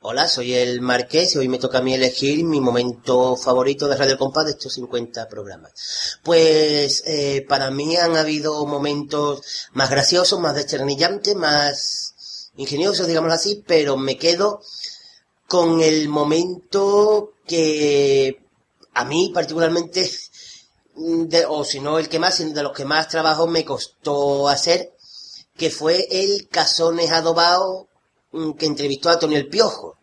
Hola, soy el Marqués y hoy me toca a mí elegir mi momento favorito de Radio Compás de estos 50 programas. Pues eh, para mí han habido momentos más graciosos, más desternillantes, más ingeniosos, digámoslo así, pero me quedo con el momento que a mí particularmente, de- o si no el que más, de los que más trabajo me costó hacer, que fue el Casones Adobado mm, que entrevistó a Antonio el Piojo.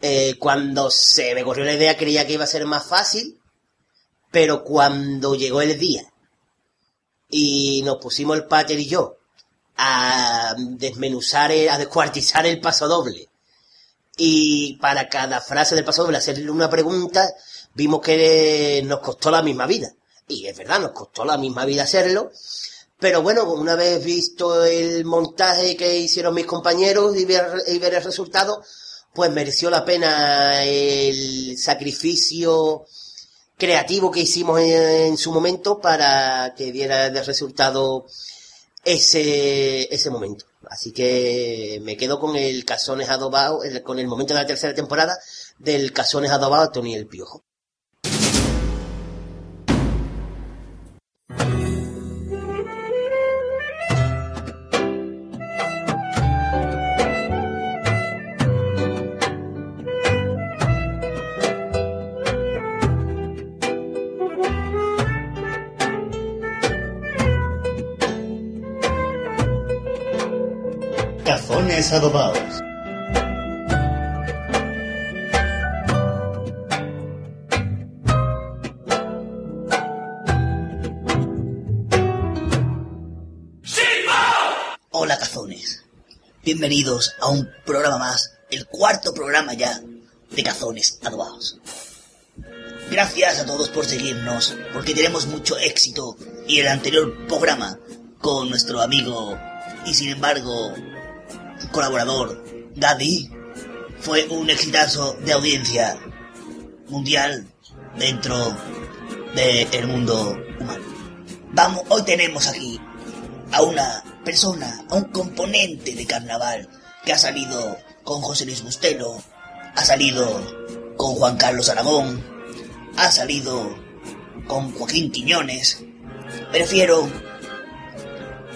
Eh, cuando se me corrió la idea creía que iba a ser más fácil, pero cuando llegó el día y nos pusimos el pater y yo a desmenuzar, a descuartizar el paso doble y para cada frase del paso doble hacerle una pregunta, vimos que nos costó la misma vida. Y es verdad, nos costó la misma vida hacerlo, pero bueno, una vez visto el montaje que hicieron mis compañeros y ver, y ver el resultado, pues mereció la pena el sacrificio creativo que hicimos en, su momento para que diera de resultado ese, ese momento. Así que me quedo con el Casones Adobado, el- con el momento de la tercera temporada del Casones Adobado Tony el Piojo. Cazones adobados. Hola cazones. Bienvenidos a un programa más, el cuarto programa ya de cazones adobados. Gracias a todos por seguirnos, porque tenemos mucho éxito y el anterior programa con nuestro amigo y sin embargo colaborador Gadi fue un exitazo de audiencia mundial dentro del mundo humano. Vamos, hoy tenemos aquí a una persona, a un componente de carnaval que ha salido con José Luis Bustelo, ha salido con Juan Carlos Aragón, ha salido con Joaquín Quiñones. Prefiero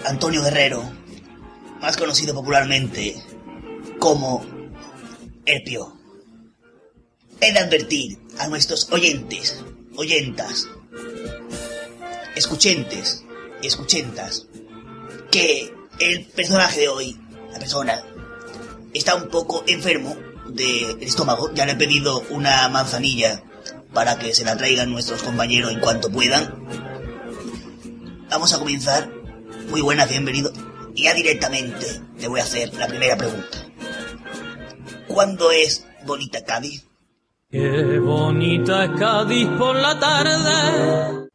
Antonio Guerrero, más conocido popularmente como El Pío. He de advertir a nuestros oyentes, oyentas, escuchentes y escuchentas, que el personaje de hoy, la persona, está un poco enfermo del estómago. Ya le he pedido una manzanilla para que se la traigan nuestros compañeros en cuanto puedan. Vamos a comenzar. Muy buenas, bienvenido. Y ya directamente le voy a hacer la primera pregunta. ¿Cuándo es bonita Cádiz? Qué bonita es Cádiz por la tarde,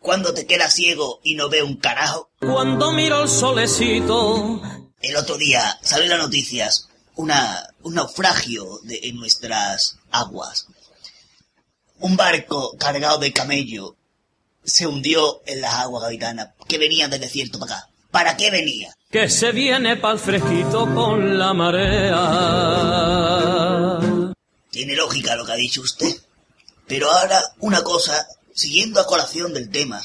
¿Cuándo te quedas ciego y no ve un carajo? cuando miro el solecito. El otro día salió en las noticias una, un naufragio de, en nuestras aguas. Un barco cargado de camello se hundió en las aguas gaditanas que venían del desierto para acá. ¿Para qué venía? Que se viene pa'l fresquito con la marea. Tiene lógica lo que ha dicho usted. Pero ahora una cosa, siguiendo a colación del tema.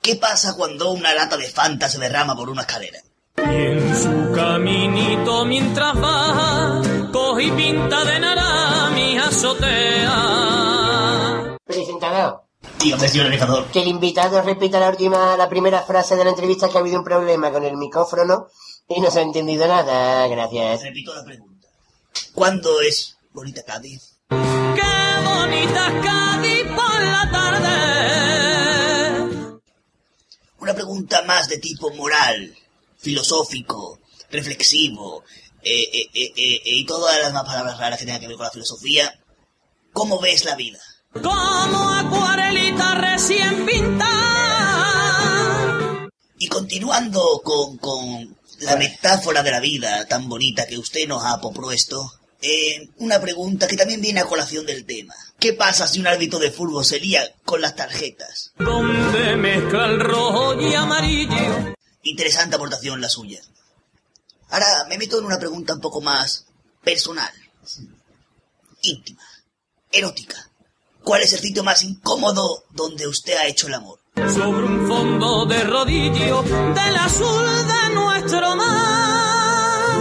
¿Qué pasa cuando una lata de Fanta se derrama por una escalera? Y en su caminito mientras va, coge y pinta de nara mi azotea. Presentador, Dígame, señor que el invitado repita la última, la primera frase de la entrevista que ha habido un problema con el micrófono y no se ha entendido nada. Gracias. Repito la pregunta. ¿Cuándo es bonita Cádiz? Qué bonita Cádiz por la tarde. Una pregunta más de tipo moral, filosófico, reflexivo, eh, eh, eh, eh, y todas las más palabras raras que tengan que ver con la filosofía. ¿Cómo ves la vida? Como acuarelita recién pintada. Y continuando con, con, la metáfora de la vida tan bonita que usted nos ha propuesto, eh, una pregunta que también viene a colación del tema. ¿Qué pasa si un árbitro de fútbol se lía con las tarjetas? Donde mezcla el rojo y amarillo. Interesante aportación la suya. Ahora me meto en una pregunta un poco más personal, íntima, erótica. ¿Cuál es el sitio más incómodo donde usted ha hecho el amor? Sobre un fondo de rodillo del azul de nuestro mar.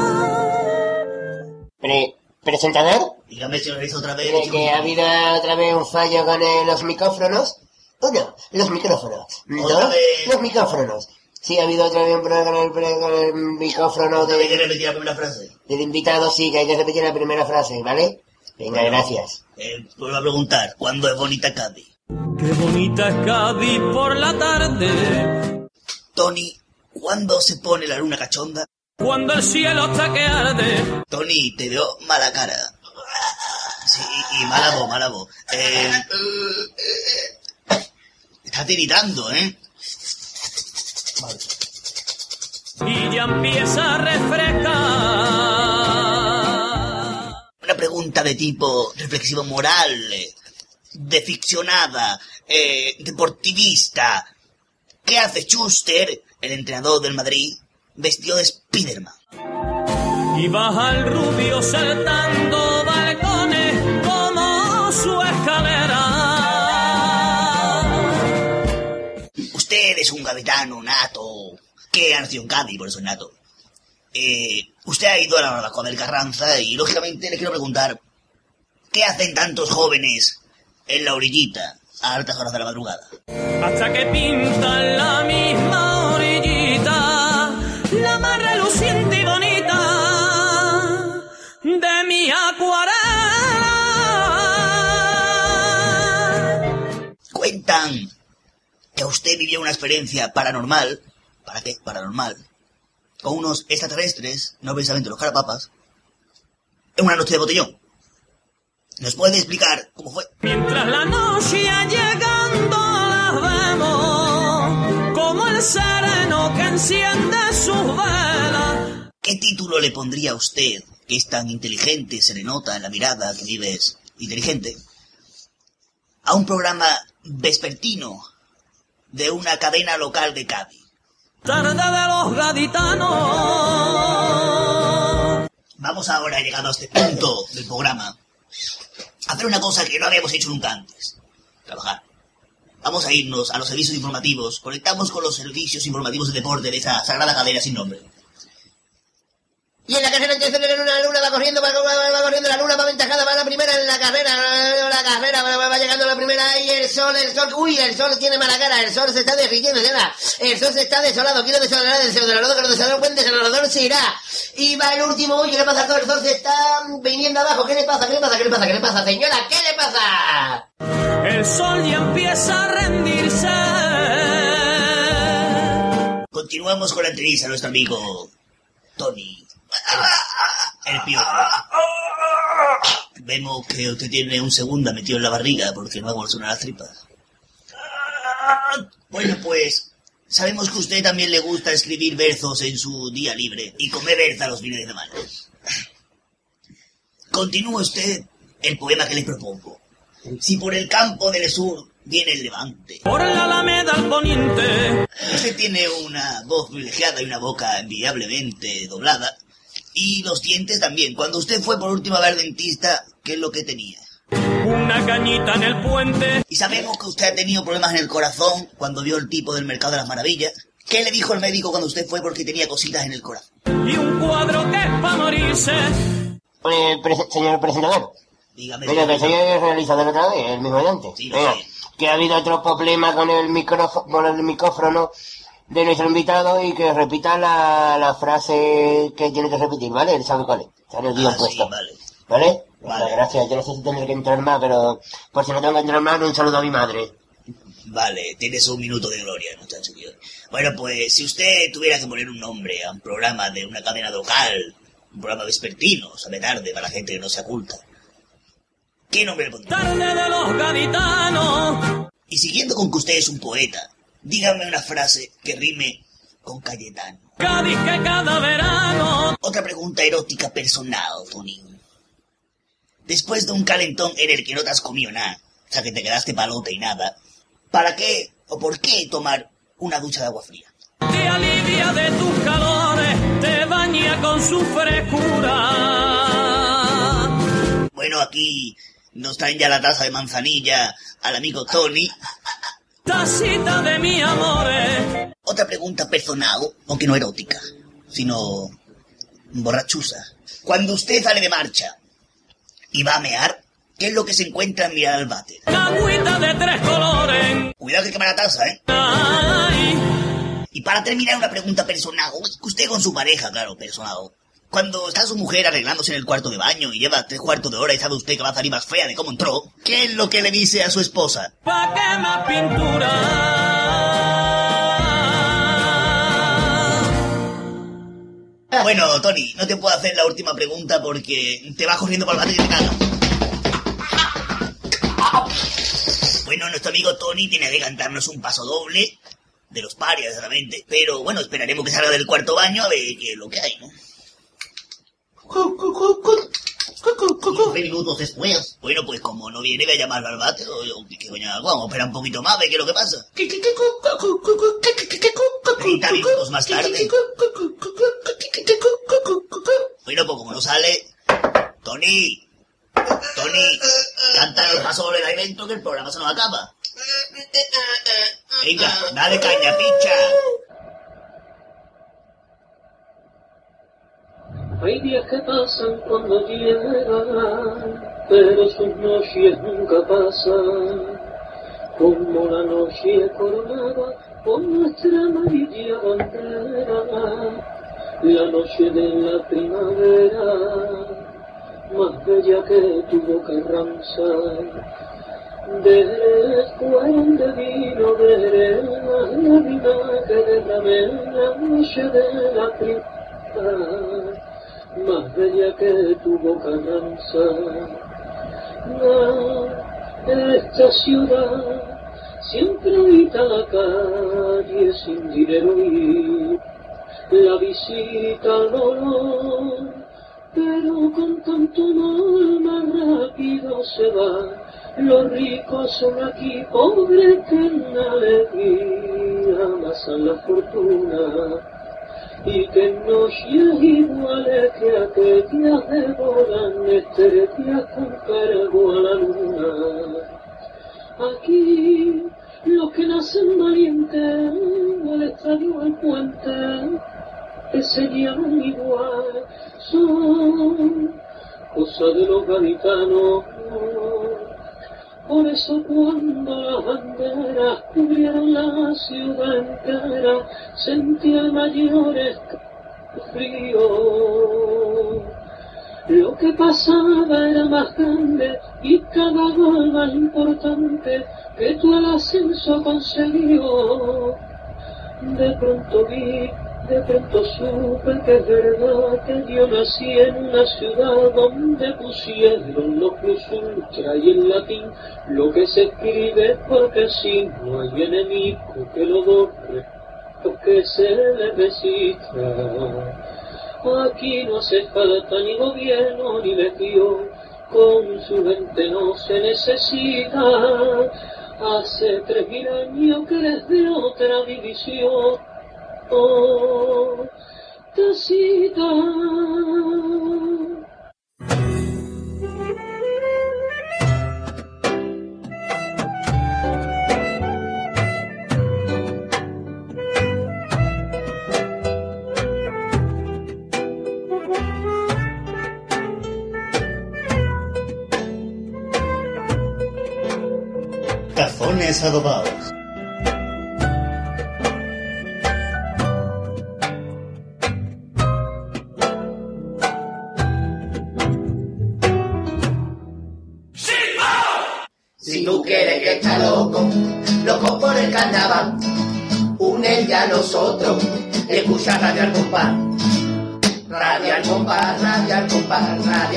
Pre- ¿Presentador? Dígame si lo hizo otra vez. ¿Cree chico. que ha habido otra vez un fallo con eh, los micrófonos? Uno, los micrófonos. Otra Dos, vez. los micrófonos. Sí, ha habido otra vez un problema con el, pre- con el micrófono vez que de- repetir la primera frase. del invitado, sí, que hay que repetir la primera frase, ¿vale? Venga, gracias. Eh, vuelvo a preguntar, ¿cuándo es bonita Cádiz? Qué bonita es Cádiz por la tarde. Tony, ¿cuándo se pone la luna cachonda? Cuando el cielo está que arde. Tony, te veo mala cara. Sí, y mala voz, mala voz. Eh, estás tiritando, ¿eh? Y ya empieza a refrescar. Pregunta de tipo reflexivo moral, de ficcionada, eh, deportivista. ¿Qué hace Schuster, el entrenador del Madrid, vestido de Spiderman? Y baja el rubio saltando balcones como su escalera. Usted es un gaditano nato, que ha nacido en Cádiz, por eso es nato. Eh, usted ha ido a la barbacoa del Carranza y, lógicamente, le quiero preguntar, ¿qué hacen tantos jóvenes en la orillita a altas horas de la madrugada? Hasta que pintan la misma orillita, la más reluciente y bonita de mi acuarela. Cuentan que usted vivió una experiencia paranormal, ¿para qué? Paranormal, con unos extraterrestres, no precisamente los carapapas, en una noche de botellón. ¿Nos puede explicar cómo fue? Mientras la noche llegando las vemos, como el sereno que enciende sus velas. ¿Qué título le pondría a usted, que es tan inteligente, se le nota en la mirada que vives inteligente, a un programa vespertino de una cadena local de Cádiz? Tarde de los gaditanos. Vamos ahora, llegado a este punto del programa, a hacer una cosa que no habíamos hecho nunca antes. Trabajar. Vamos a irnos a los servicios informativos. Conectamos con los servicios informativos de deporte de esa sagrada cadena sin nombre. Y en la carrera entonces la luna, la luna va corriendo, va, va- va corriendo la luna, va aventajada, va la primera en la carrera, la carrera, va, va- va llegando la primera y el sol, el sol, uy, el sol tiene mala cara, el sol se está derritiendo, ya el sol se está desolado, quiero desolar el desolador, que lo desolador, buen desolador se irá. Y va el último, uy, ¿qué le pasa a todo? El sol se está viniendo abajo, ¿qué le pasa? ¿Qué le pasa? ¿Qué le pasa? ¿Qué le pasa, señora? ¿Qué le pasa? El sol ya empieza a rendirse. Continuamos con la entrevista a nuestro amigo Tony. El piojo. Vemos que usted tiene un segunda metido en la barriga porque no ha sonar las tripas. Bueno, pues sabemos que a usted también le gusta escribir versos en su día libre y comer berza los fines de semana. Continúe usted el poema que le propongo. Si por el campo del sur viene el levante, Por la alameda al poniente. Usted tiene una voz privilegiada y una boca envidiablemente doblada. Y los dientes también. Cuando usted fue por última vez al dentista, ¿qué es lo que tenía? Una cañita en el puente. Y sabemos que usted ha tenido problemas en el corazón cuando vio el tipo del Mercado de las Maravillas. ¿Qué le dijo el médico cuando usted fue porque tenía cositas en el corazón? Y un cuadro que es para morirse. Eh, prese- señor presentador. Dígame. Venga, que soy el realizador otra vez, el mismo. Sí, sé. que ha habido otro problema con el micrófono, con el micrófono de nuestro invitado y que repita la, la frase que tiene que repetir, ¿vale? Él sabe cuál es. Sale el guion Ah, sí, puesto. vale. ¿Vale? Vale. Vale, gracias. Yo no sé si tendré que entrar más, pero por si no tengo que entrar más, un saludo a mi madre. Vale, tienes un minuto de gloria, muchacho. tío. Bueno, pues si usted tuviera que poner un nombre a un programa de una cadena local, un programa vespertino, sabe tarde, para la gente que no se oculta, ¿qué nombre le pondría? Tarde de los gaditanos. Y siguiendo con que usted es un poeta, dígame una frase que rime con Cayetano. Cádiz que cada verano Otra pregunta erótica personal, Tony. Después de un calentón en el que no te has comido nada, o sea que te quedaste palote y nada, ¿para qué o por qué tomar una ducha de agua fría? te alivia de tus calores, te baña con su frescura. Bueno, aquí nos traen ya la taza de manzanilla al amigo Tony. Tacita de mi amores. Otra pregunta personal, aunque no erótica, sino borrachuza. Cuando usted sale de marcha y va a mear, ¿qué es lo que se encuentra en mirar al váter? Agüita de tres colores. Cuidado que quema la taza, ¿eh? Ay, Y para terminar, una pregunta personal. Usted con su pareja, claro, personal. Cuando está su mujer arreglándose en el cuarto de baño y lleva tres cuartos de hora y sabe usted que va a salir más fea de cómo entró, ¿qué es lo que le dice a su esposa? pa' que más pintura. Bueno, Tony, no te puedo hacer la última pregunta porque te vas corriendo por el váter y te cagas. Bueno, nuestro amigo Tony tiene que cantarnos un paso doble de los parias, realmente. Pero bueno, esperaremos que salga del cuarto baño a ver qué es lo que hay, ¿no? 15 minutos después. Bueno, pues como no viene, voy a llamar al o- ¿Qué coño hago? Vamos a esperar un poquito más, a ver qué es lo que pasa. 30 minutos más tarde. Bueno, pues como no sale... Tony, Tony, canta el paso doble de ahí dentro que el programa se nos acaba. Venga, dale caña, pincha. Hay días que pasan cuando llegan, pero sus noches nunca pasan. Como la noche coronada por nuestra amarilla bandera, la noche de la primavera, más bella que tu boca Ramsay. Después de vino de la lágrima que la noche de la primavera, más bella que tu boca danza. Esta ciudad siempre habita la calle sin dinero y la visita al dolor, pero con tanto amor más rápido se va. Los ricos son aquí pobres que en alegría amasan la fortuna y que noches iguales que aquellas devoran estrellas con cargo a la luna. Aquí los que nacen valientes al estadio al puente que se llaman igual son cosas de los gaditanos. Por eso cuando las banderas cubrieron la ciudad entera, sentía el mayor frío. Lo que pasaba era más grande y cada gol más importante que tú el ascenso consiguió. De pronto vi, de pronto supe que es verdad que yo nací en una ciudad donde pusieron los plus ultra y en latín lo que se escribe porque si no hay enemigo que lo borre, lo que se le resista. Aquí no hace falta ni gobierno ni legión, con su gente no se necesita. Hace tres mil años que eres de otra división. Oh. Cazones adobados. A nosotros escucha Radio al compás. Radio al compás, radio al compás, radio.